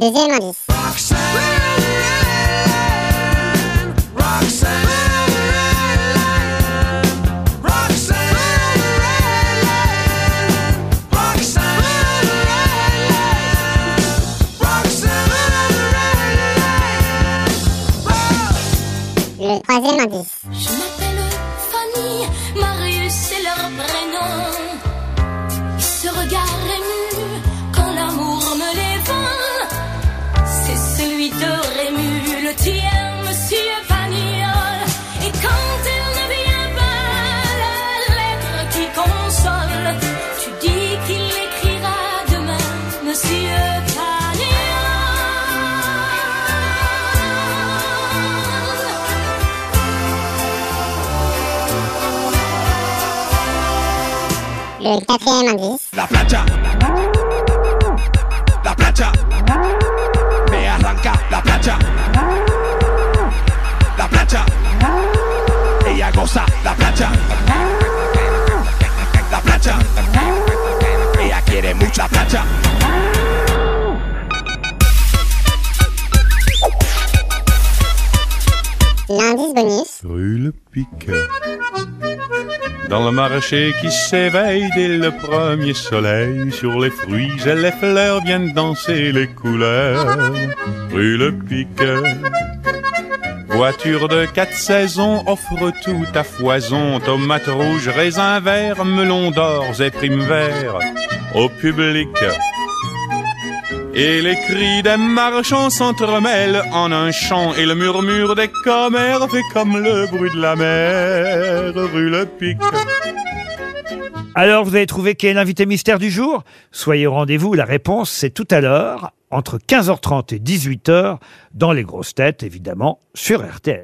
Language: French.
Le deuxième indice. Troisième indice. Je m'appelle Fanny, Marius c'est leur prénom. La plancha. La plancha. Me arranca la plancha. La plancha. Ella goza la plancha. La plancha. Ella quiere mucho la plancha. L'indice bonus. Rue le Piquet. Dans le marché qui s'éveille dès le premier soleil, sur les fruits et les fleurs viennent danser les couleurs. Rue le Piquet. Voiture de quatre saisons offre tout à foison, tomates rouges, raisins verts, melons d'or et primes verts au public. Et les cris des marchands s'entremêlent en un chant Et le murmure des commères fait comme le bruit de la mer Rue le Pic Alors vous avez trouvé qui est l'invité mystère du jour? Soyez au rendez-vous, la réponse c'est tout à l'heure, entre 15h30 et 18h, dans les grosses têtes évidemment, sur RTL.